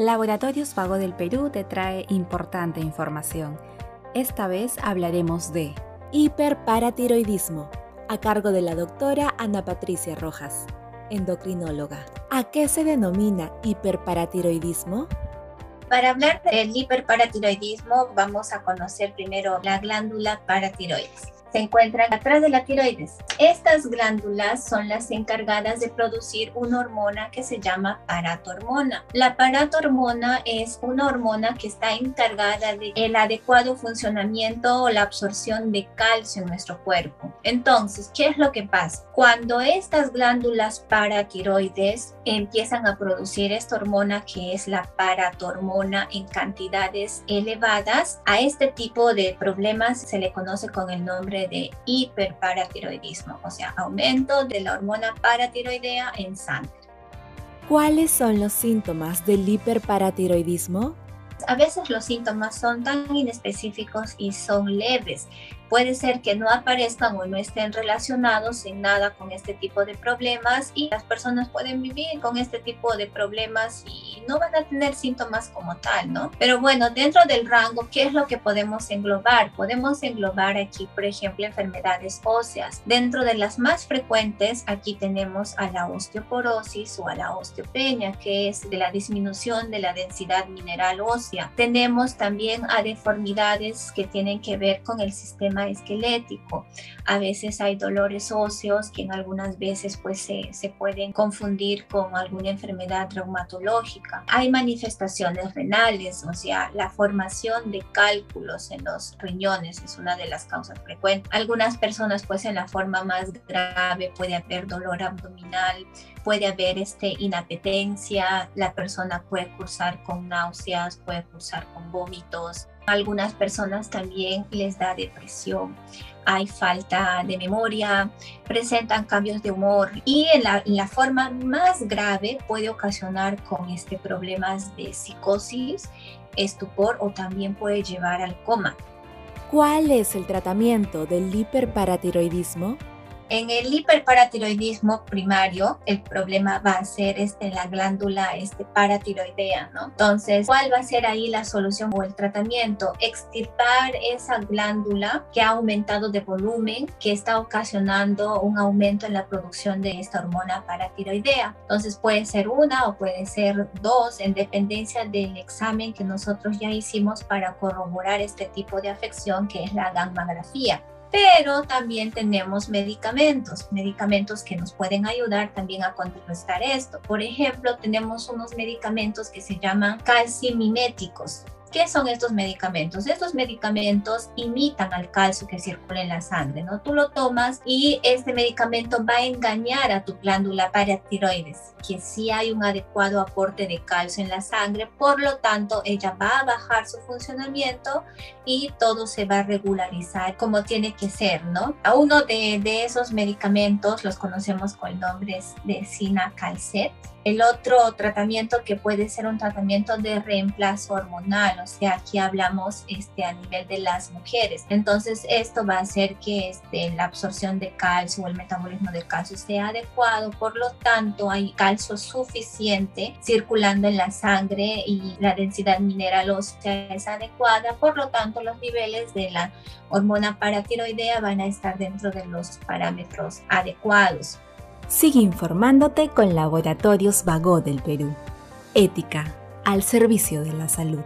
Laboratorios Vago del Perú te trae importante información. Esta vez hablaremos de hiperparatiroidismo, a cargo de la doctora Ana Patricia Rojas, endocrinóloga. ¿A qué se denomina hiperparatiroidismo? Para hablar del hiperparatiroidismo, vamos a conocer primero la glándula paratiroides se encuentran atrás de la tiroides. Estas glándulas son las encargadas de producir una hormona que se llama paratormona. La paratormona es una hormona que está encargada del el adecuado funcionamiento o la absorción de calcio en nuestro cuerpo. Entonces, ¿qué es lo que pasa? Cuando estas glándulas paratiroides empiezan a producir esta hormona que es la paratormona en cantidades elevadas, a este tipo de problemas se le conoce con el nombre de hiperparatiroidismo, o sea, aumento de la hormona paratiroidea en sangre. ¿Cuáles son los síntomas del hiperparatiroidismo? A veces los síntomas son tan inespecíficos y son leves puede ser que no aparezcan o no estén relacionados en nada con este tipo de problemas y las personas pueden vivir con este tipo de problemas y no van a tener síntomas como tal, ¿no? Pero bueno, dentro del rango, ¿qué es lo que podemos englobar? Podemos englobar aquí, por ejemplo, enfermedades óseas. Dentro de las más frecuentes, aquí tenemos a la osteoporosis o a la osteopenia, que es de la disminución de la densidad mineral ósea. Tenemos también a deformidades que tienen que ver con el sistema esquelético. A veces hay dolores óseos que en algunas veces pues se, se pueden confundir con alguna enfermedad traumatológica. Hay manifestaciones renales, o sea, la formación de cálculos en los riñones es una de las causas frecuentes. Algunas personas pues en la forma más grave puede haber dolor abdominal, puede haber este, inapetencia, la persona puede cursar con náuseas, puede cursar con vómitos, algunas personas también les da depresión, hay falta de memoria, presentan cambios de humor y en la, forma más grave puede ocasionar con este problemas de psicosis, estupor o también puede llevar al coma. ¿Cuál es el tratamiento del hiperparatiroidismo? En el hiperparatiroidismo primario, el problema va a ser este, la glándula este, paratiroidea, ¿no? Entonces, ¿cuál va a ser ahí la solución o el tratamiento? Extirpar esa glándula que ha aumentado de volumen, que está ocasionando un aumento en la producción de esta hormona paratiroidea. Entonces, puede ser una o puede ser dos, en dependencia del examen que nosotros ya hicimos para corroborar este tipo de afección, que es la gammagrafía pero también tenemos medicamentos, medicamentos que nos pueden ayudar también a contrarrestar esto. Por ejemplo, tenemos unos medicamentos que se llaman calcimiméticos. ¿Qué son estos medicamentos? Estos medicamentos imitan al calcio que circula en la sangre, ¿no? Tú lo tomas y este medicamento va a engañar a tu glándula paratiroides, que sí hay un adecuado aporte de calcio en la sangre, por lo tanto ella va a bajar su funcionamiento y todo se va a regularizar como tiene que ser, ¿no? A uno de, de esos medicamentos los conocemos con el nombre de Sinacalcet el otro tratamiento que puede ser un tratamiento de reemplazo hormonal, o sea, aquí hablamos este, a nivel de las mujeres. Entonces, esto va a hacer que este, la absorción de calcio o el metabolismo de calcio sea adecuado, por lo tanto, hay calcio suficiente circulando en la sangre y la densidad mineral ósea es adecuada, por lo tanto, los niveles de la hormona paratiroidea van a estar dentro de los parámetros adecuados. Sigue informándote con Laboratorios Vago del Perú. Ética al servicio de la salud.